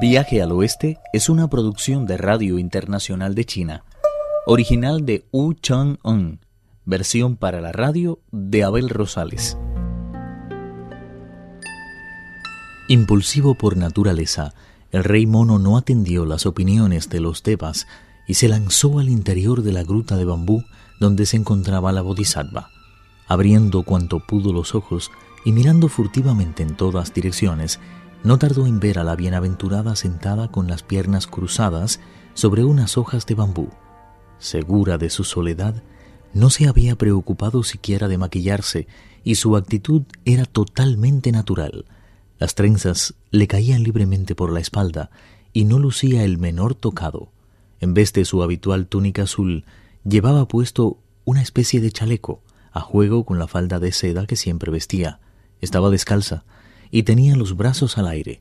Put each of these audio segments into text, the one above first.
Viaje al Oeste es una producción de Radio Internacional de China, original de Wu Chang-un, versión para la radio de Abel Rosales. Impulsivo por naturaleza, el rey mono no atendió las opiniones de los Devas y se lanzó al interior de la gruta de bambú donde se encontraba la bodhisattva. Abriendo cuanto pudo los ojos y mirando furtivamente en todas direcciones, no tardó en ver a la bienaventurada sentada con las piernas cruzadas sobre unas hojas de bambú. Segura de su soledad, no se había preocupado siquiera de maquillarse y su actitud era totalmente natural. Las trenzas le caían libremente por la espalda y no lucía el menor tocado. En vez de su habitual túnica azul, llevaba puesto una especie de chaleco, a juego con la falda de seda que siempre vestía. Estaba descalza, y tenía los brazos al aire.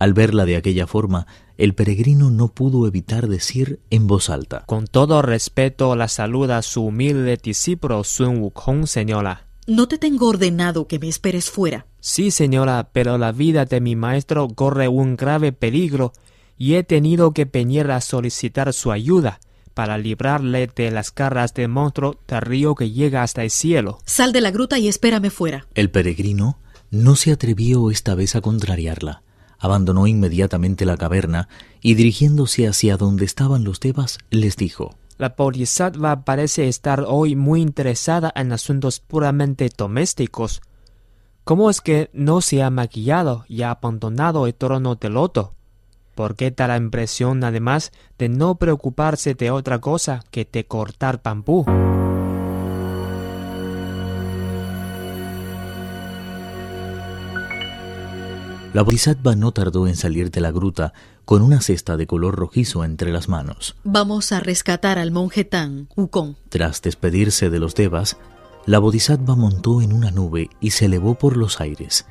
Al verla de aquella forma, el peregrino no pudo evitar decir en voz alta: Con todo respeto la saluda su humilde discípulo Sun Wukong, señora. No te tengo ordenado que me esperes fuera. Sí, señora, pero la vida de mi maestro corre un grave peligro y he tenido que venir a solicitar su ayuda para librarle de las garras del monstruo del río que llega hasta el cielo. Sal de la gruta y espérame fuera. El peregrino no se atrevió esta vez a contrariarla. Abandonó inmediatamente la caverna y dirigiéndose hacia donde estaban los Devas, les dijo La Bodhisattva parece estar hoy muy interesada en asuntos puramente domésticos. ¿Cómo es que no se ha maquillado y ha abandonado el trono de loto? ¿Por qué da la impresión, además, de no preocuparse de otra cosa que de cortar bambú? La bodhisattva no tardó en salir de la gruta con una cesta de color rojizo entre las manos. Vamos a rescatar al monje Tan, Wukong. Tras despedirse de los devas, la bodhisattva montó en una nube y se elevó por los aires.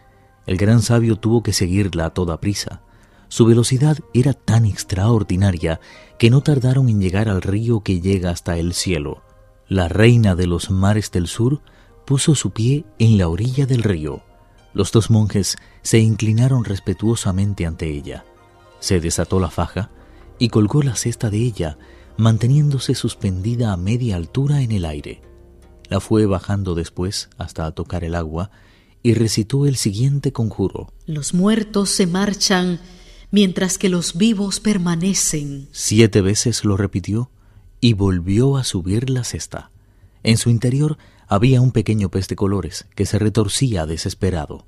El gran sabio tuvo que seguirla a toda prisa. Su velocidad era tan extraordinaria que no tardaron en llegar al río que llega hasta el cielo. La reina de los mares del sur puso su pie en la orilla del río. Los dos monjes se inclinaron respetuosamente ante ella. Se desató la faja y colgó la cesta de ella, manteniéndose suspendida a media altura en el aire. La fue bajando después hasta tocar el agua y recitó el siguiente conjuro. Los muertos se marchan mientras que los vivos permanecen. Siete veces lo repitió y volvió a subir la cesta. En su interior había un pequeño pez de colores que se retorcía desesperado.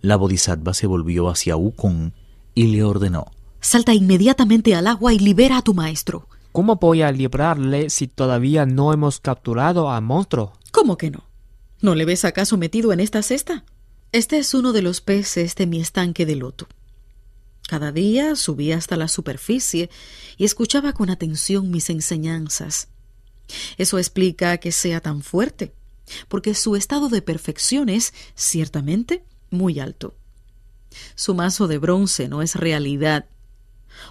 La bodhisattva se volvió hacia Wukong y le ordenó: Salta inmediatamente al agua y libera a tu maestro. ¿Cómo voy a librarle si todavía no hemos capturado al monstruo? ¿Cómo que no? ¿No le ves acaso metido en esta cesta? Este es uno de los peces de mi estanque de loto. Cada día subía hasta la superficie y escuchaba con atención mis enseñanzas. Eso explica que sea tan fuerte porque su estado de perfección es, ciertamente, muy alto. Su mazo de bronce no es realidad.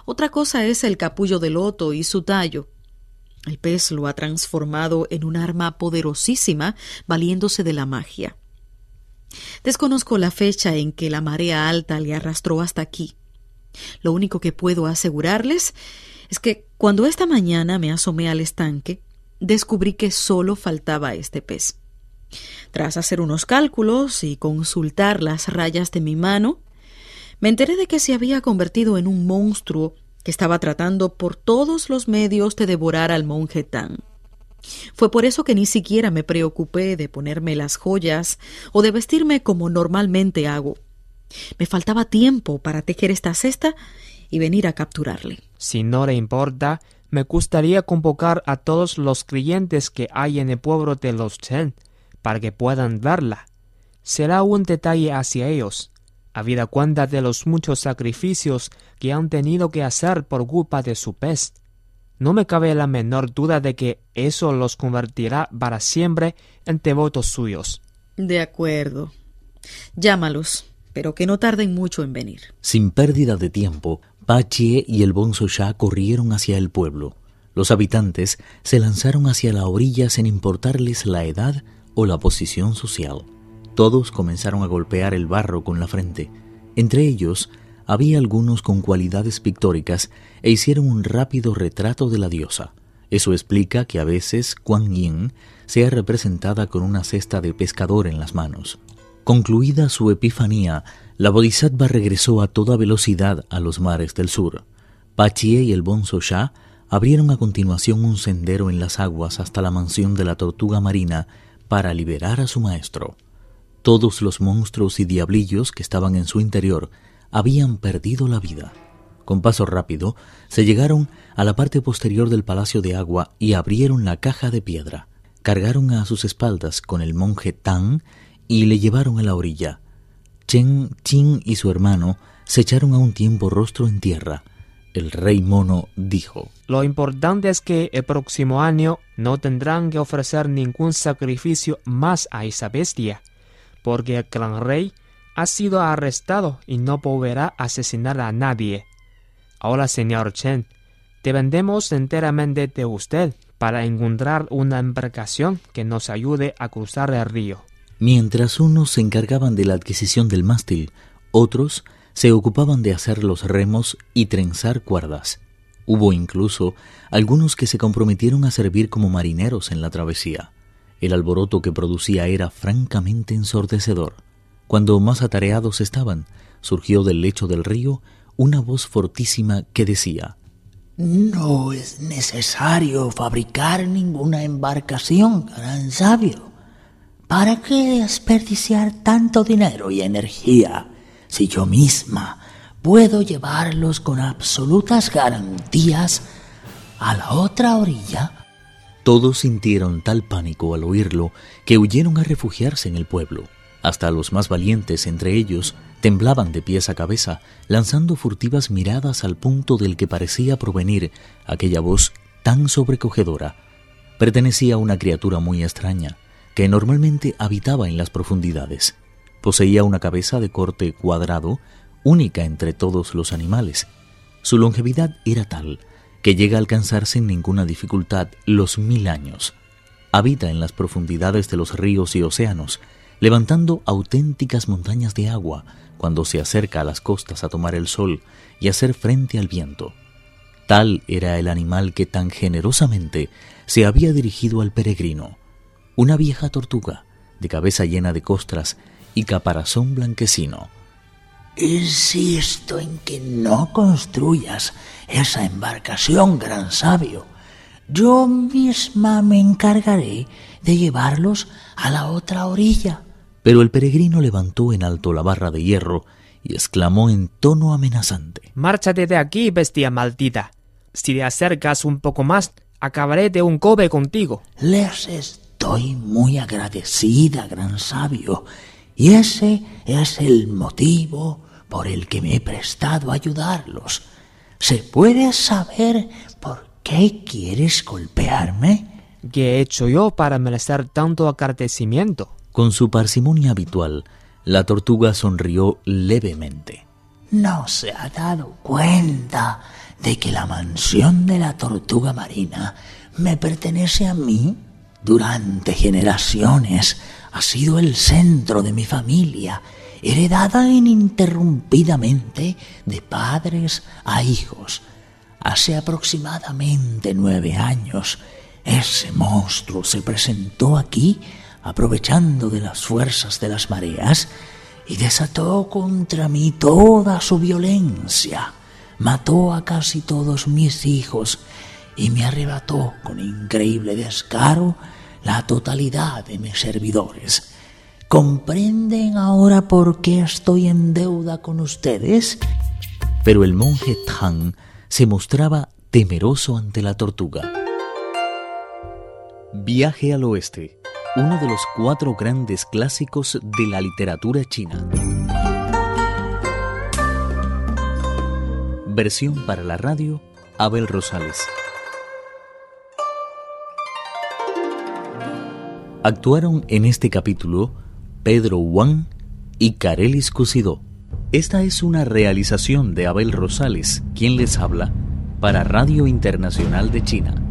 Otra cosa es el capullo de loto y su tallo. El pez lo ha transformado en un arma poderosísima valiéndose de la magia. Desconozco la fecha en que la marea alta le arrastró hasta aquí. Lo único que puedo asegurarles es que cuando esta mañana me asomé al estanque, descubrí que solo faltaba este pez. Tras hacer unos cálculos y consultar las rayas de mi mano, me enteré de que se había convertido en un monstruo que estaba tratando por todos los medios de devorar al monje Tan. Fue por eso que ni siquiera me preocupé de ponerme las joyas o de vestirme como normalmente hago. Me faltaba tiempo para tejer esta cesta y venir a capturarle. Si no le importa, me gustaría convocar a todos los creyentes que hay en el pueblo de los Chen para que puedan verla. Será un detalle hacia ellos, habida cuenta de los muchos sacrificios que han tenido que hacer por culpa de su pez. No me cabe la menor duda de que eso los convertirá para siempre en devotos suyos. De acuerdo. Llámalos, pero que no tarden mucho en venir. Sin pérdida de tiempo, Pachie y el Bonzo Shah corrieron hacia el pueblo. Los habitantes se lanzaron hacia la orilla sin importarles la edad o la posición social. Todos comenzaron a golpear el barro con la frente. Entre ellos había algunos con cualidades pictóricas e hicieron un rápido retrato de la diosa. Eso explica que a veces Kuan Yin sea representada con una cesta de pescador en las manos. Concluida su epifanía, la Bodhisattva regresó a toda velocidad a los mares del sur. Pachie y el Bonzo Sha abrieron a continuación un sendero en las aguas hasta la mansión de la tortuga marina para liberar a su maestro. Todos los monstruos y diablillos que estaban en su interior habían perdido la vida. Con paso rápido, se llegaron a la parte posterior del palacio de agua y abrieron la caja de piedra. Cargaron a sus espaldas con el monje Tang y le llevaron a la orilla. Chen, Qing y su hermano se echaron a un tiempo rostro en tierra. El rey mono dijo, Lo importante es que el próximo año no tendrán que ofrecer ningún sacrificio más a esa bestia, porque el gran rey ha sido arrestado y no volverá a asesinar a nadie. Ahora, señor Chen, dependemos enteramente de usted para encontrar una embarcación que nos ayude a cruzar el río. Mientras unos se encargaban de la adquisición del mástil, otros se ocupaban de hacer los remos y trenzar cuerdas. Hubo incluso algunos que se comprometieron a servir como marineros en la travesía. El alboroto que producía era francamente ensordecedor. Cuando más atareados estaban, surgió del lecho del río una voz fortísima que decía No es necesario fabricar ninguna embarcación, gran sabio. ¿Para qué desperdiciar tanto dinero y energía si yo misma puedo llevarlos con absolutas garantías a la otra orilla? Todos sintieron tal pánico al oírlo que huyeron a refugiarse en el pueblo. Hasta los más valientes entre ellos temblaban de pies a cabeza, lanzando furtivas miradas al punto del que parecía provenir aquella voz tan sobrecogedora. Pertenecía a una criatura muy extraña, que normalmente habitaba en las profundidades. Poseía una cabeza de corte cuadrado, única entre todos los animales. Su longevidad era tal que llega a alcanzar sin ninguna dificultad los mil años. Habita en las profundidades de los ríos y océanos, levantando auténticas montañas de agua cuando se acerca a las costas a tomar el sol y hacer frente al viento. Tal era el animal que tan generosamente se había dirigido al peregrino, una vieja tortuga, de cabeza llena de costras y caparazón blanquecino. Insisto en que no construyas esa embarcación, gran sabio. Yo misma me encargaré de llevarlos a la otra orilla. Pero el peregrino levantó en alto la barra de hierro y exclamó en tono amenazante. Márchate de aquí, bestia maldita. Si te acercas un poco más, acabaré de un cobe contigo. Les estoy muy agradecida, gran sabio, y ese es el motivo por el que me he prestado a ayudarlos. ¿Se puede saber por qué quieres golpearme? ¿Qué he hecho yo para merecer tanto agradecimiento? Con su parsimonia habitual, la tortuga sonrió levemente. ¿No se ha dado cuenta de que la mansión de la tortuga marina me pertenece a mí? Durante generaciones ha sido el centro de mi familia, heredada ininterrumpidamente de padres a hijos. Hace aproximadamente nueve años, ese monstruo se presentó aquí aprovechando de las fuerzas de las mareas y desató contra mí toda su violencia. Mató a casi todos mis hijos y me arrebató con increíble descaro la totalidad de mis servidores. ¿Comprenden ahora por qué estoy en deuda con ustedes? Pero el monje Tang se mostraba temeroso ante la tortuga. Viaje al oeste, uno de los cuatro grandes clásicos de la literatura china. Versión para la radio, Abel Rosales. Actuaron en este capítulo Pedro Wang y Carelis Cusidó. Esta es una realización de Abel Rosales, quien les habla, para Radio Internacional de China.